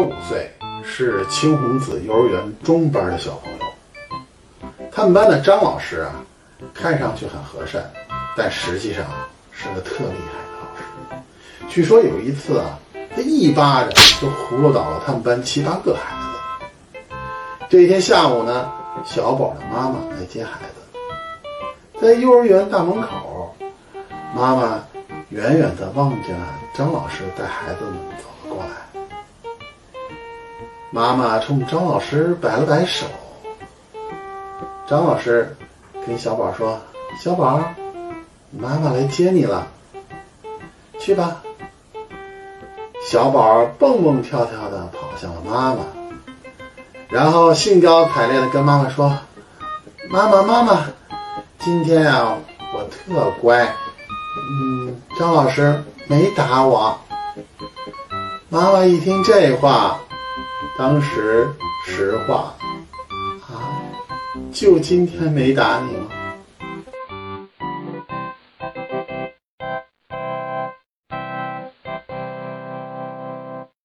五岁，是青红子幼儿园中班的小朋友。他们班的张老师啊，看上去很和善，但实际上是个特厉害的老师。据说有一次啊，他一巴掌就呼噜倒了他们班七八个孩子。这一天下午呢，小宝的妈妈来接孩子，在幼儿园大门口，妈妈远远地望见了张老师带孩子们走了过来。妈妈冲张老师摆了摆手，张老师跟小宝说：“小宝，妈妈来接你了，去吧。”小宝蹦蹦跳跳的跑向了妈妈，然后兴高采烈的跟妈妈说：“妈妈，妈妈，今天啊，我特乖，嗯，张老师没打我。”妈妈一听这话，当时实话啊，就今天没打你吗？